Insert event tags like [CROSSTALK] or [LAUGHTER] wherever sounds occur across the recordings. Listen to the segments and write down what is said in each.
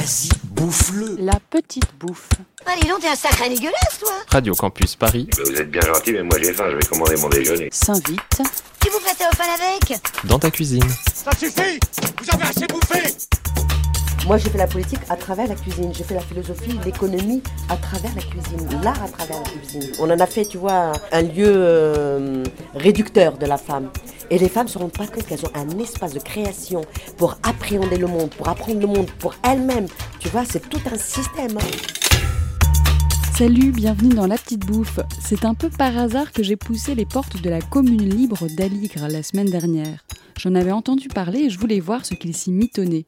Vas-y, bouffe-le. La petite bouffe. Allez, donc, t'es un sacré dégueulasse, toi Radio Campus Paris, Vous êtes bien gentil, mais moi j'ai faim, je vais commander mon déjeuner. S'invite. Tu vous prêtais au fan avec? Dans ta cuisine. Ça suffit Vous avez assez bouffé Moi, j'ai fait la politique à travers la cuisine. J'ai fait la philosophie, l'économie à travers la cuisine, l'art à travers la cuisine. On en a fait, tu vois, un lieu euh, réducteur de la femme. Et les femmes se rendent pas compte qu'elles ont un espace de création pour appréhender le monde, pour apprendre le monde pour elles-mêmes. Tu vois, c'est tout un système. hein. Salut, bienvenue dans La Petite Bouffe. C'est un peu par hasard que j'ai poussé les portes de la commune libre d'Aligre la semaine dernière. J'en avais entendu parler et je voulais voir ce qu'il s'y mitonnait.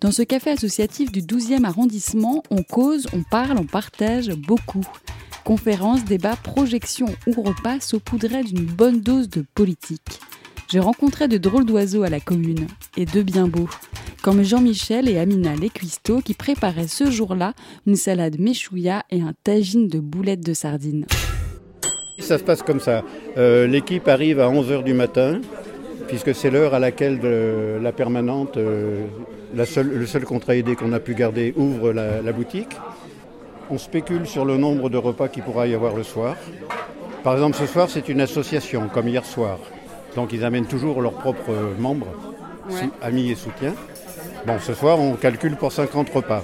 Dans ce café associatif du 12e arrondissement, on cause, on parle, on partage beaucoup. Conférences, débats, projections ou repas saupoudraient d'une bonne dose de politique. J'ai rencontré de drôles d'oiseaux à la commune, et deux bien beaux, comme Jean-Michel et Amina Lescuisteaux qui préparaient ce jour-là une salade méchouilla et un tagine de boulettes de sardines. Ça se passe comme ça. Euh, L'équipe arrive à 11h du matin, puisque c'est l'heure à laquelle la permanente, euh, la seule- le seul contrat aidé qu'on a pu garder, ouvre la, la boutique. On spécule sur le nombre de repas qu'il pourra y avoir le soir. Par exemple, ce soir, c'est une association, comme hier soir. Donc ils amènent toujours leurs propres membres, amis et soutiens. Bon, ce soir, on calcule pour 50 repas.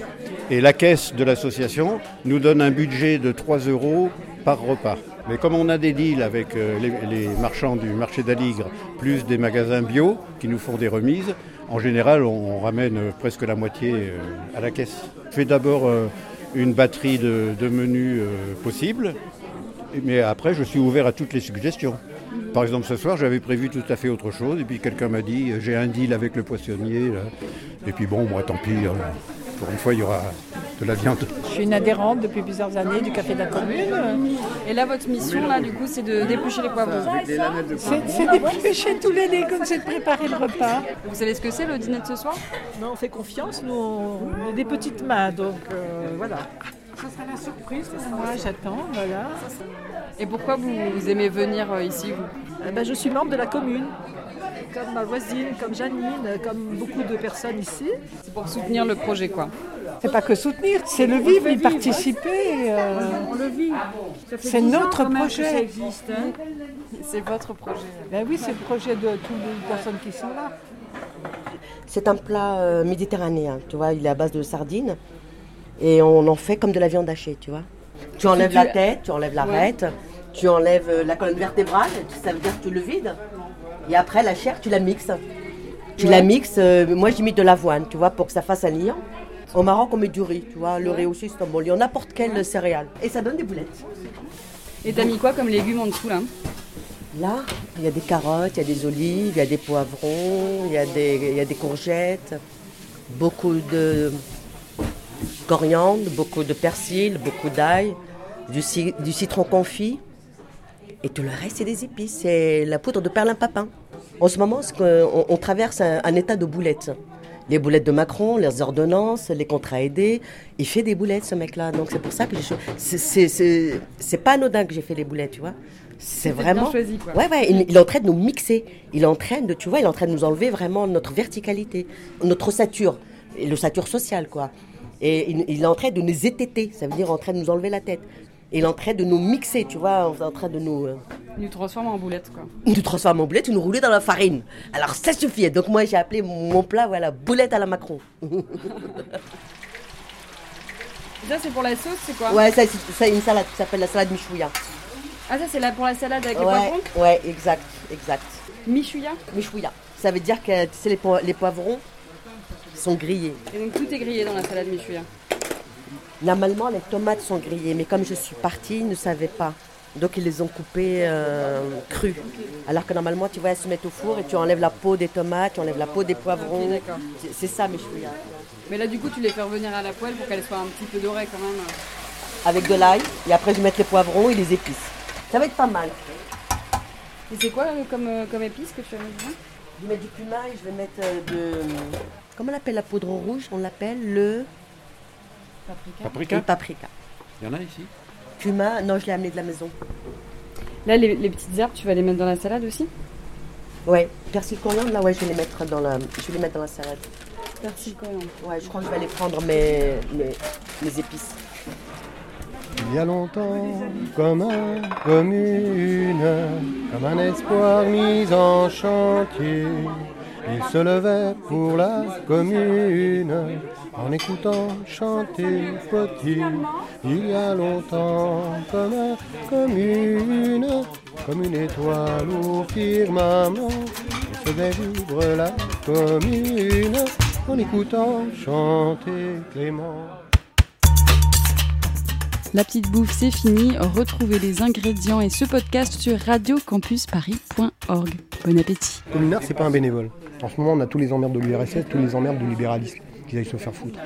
Et la caisse de l'association nous donne un budget de 3 euros par repas. Mais comme on a des deals avec euh, les, marchands du marché d'Aligre, plus des magasins bio qui nous font des remises, en général, on, ramène euh, presque la moitié euh, à la caisse. Je fais d'abord une batterie de, menus possibles, mais après, je suis ouvert à toutes les suggestions. Par exemple, ce soir, j'avais prévu tout à fait autre chose, et puis quelqu'un m'a dit j'ai un deal avec le poissonnier. Et puis bon, moi, tant pis. euh, pour une fois, il y aura de la viande. Je suis une adhérente depuis plusieurs années du Café de la Commune. Et là, votre mission, là, du coup, c'est de déplucher les poivrons. C'est c'est d'éplucher tous les légumes, c'est de préparer le repas. Vous savez ce que c'est, le dîner de ce soir? Non, on fait confiance, nous on est des petites mains, donc euh, voilà. Ça sera la surprise pour moi, j'attends, voilà. Et pourquoi vous, vous aimez venir euh, ici, vous? Eh ben, je suis membre de la commune, comme ma voisine, comme Janine, comme beaucoup de personnes ici. C'est pour soutenir le projet, quoi. C'est pas que soutenir, c'est le vivre, y participer. euh, On le vit. C'est notre projet. C'est votre projet. Ben oui, c'est le projet de toutes les personnes qui sont là. C'est un plat euh, méditerranéen, tu vois, il est à base de sardines. Et on en fait comme de la viande hachée, tu vois. Tu enlèves la tête, tu enlèves l'arête, tu enlèves euh, la colonne vertébrale, ça veut dire que tu le vides. Et après, la chair, tu la mixes. Tu la mixes, euh, moi j'ai mis de l'avoine, tu vois, pour que ça fasse un liant. Au Maroc, on met du riz, tu vois, le riz aussi, c'est un bon liant, n'importe quelle céréale. Et ça donne des boulettes. Et t'as mis quoi comme légumes en dessous, là Là, il y a des carottes, il y a des olives, il y a des poivrons, il y a des, il y a des courgettes, beaucoup de coriandre, beaucoup de persil, beaucoup d'ail, du, ci- du citron confit. Et tout le reste, c'est des épices. C'est la poudre de perlimpapin. En ce moment, on, traverse un, un état de boulettes. Les boulettes de Macron, les ordonnances, les contrats aidés. Il fait des boulettes, ce mec-là. Donc c'est pour ça que j'ai c'est- pas anodin que j'ai fait les boulettes, tu vois. C'est C'était bien vraiment. choisi, quoi. Ouais, ouais. Il, il est en train de nous mixer. Il est en train de, tu vois, il est en train de nous enlever vraiment notre verticalité, notre ossature, l'ossature sociale, quoi. Et il, il est en train de nous étêter. Ça veut dire en train de nous enlever la tête. Il est en train de nous mixer, tu vois, en train de nous. euh, Il nous transforme en boulettes, quoi. nous transforme en boulettes et nous rouler dans la farine. Alors ça suffit. Donc moi j'ai appelé mon plat voilà boulette à la Macron. [LAUGHS] Ça, c'est pour la sauce, c'est quoi ouais, ça c'est une salade qui s'appelle la salade michouya. Ah, ça, c'est là pour la salade avec les Ouais, poivrons ouais, exact, exact. Michouya Michouya. Ça veut dire que tu sais les, po- les poivrons sont grillés. Et donc, tout est grillé dans la salade michouya. Normalement les tomates sont grillées, mais comme je suis partie, ils ne savaient pas. Donc ils les ont coupées euh, crues. Alors que normalement tu vois elles se mettent au four et tu enlèves la peau des tomates, tu enlèves la peau des poivrons. Ok, d'accord. C'est- ça michouya. Mais là, du coup, tu les fais revenir à la poêle pour qu'elles soient un petit peu dorées, quand même. Avec de l'ail et après je vais mettre les poivrons et les épices. Ça va être pas mal. Et c'est quoi, euh, comme, euh, comme épice que tu as mis Je vais mettre du cumin et je vais mettre de. Comment on appelle la poudre rouge? On l'appelle le. Paprika paprika. Il y en a ici Cumin, non, je l'ai amené de la maison. Là, les, les petites herbes, tu vas les mettre dans la salade aussi? Ouais, persil coriandre, là, ouais, je vais les mettre dans la, je vais les mettre dans la salade. persil coriandre. Ouais, je crois que je vais aller prendre mes, mes, mes épices. Il y a longtemps, comme un, comme une, comme un espoir mis en chantier. Il se levait pour la commune en écoutant chanter Potier. Il y a longtemps, comme un, comme une, comme une étoile au firmament. Il faisait vivre la commune en écoutant chanter Clément. La petite bouffe, c'est fini. Retrouvez les ingrédients et ce podcast sur radiocampusparis.org. Bon appétit. Communard, c'est pas un bénévole. En ce moment, on a tous les emmerdes de l'URSS, tous les emmerdes du libéralisme. Qu'ils aillent se faire foutre.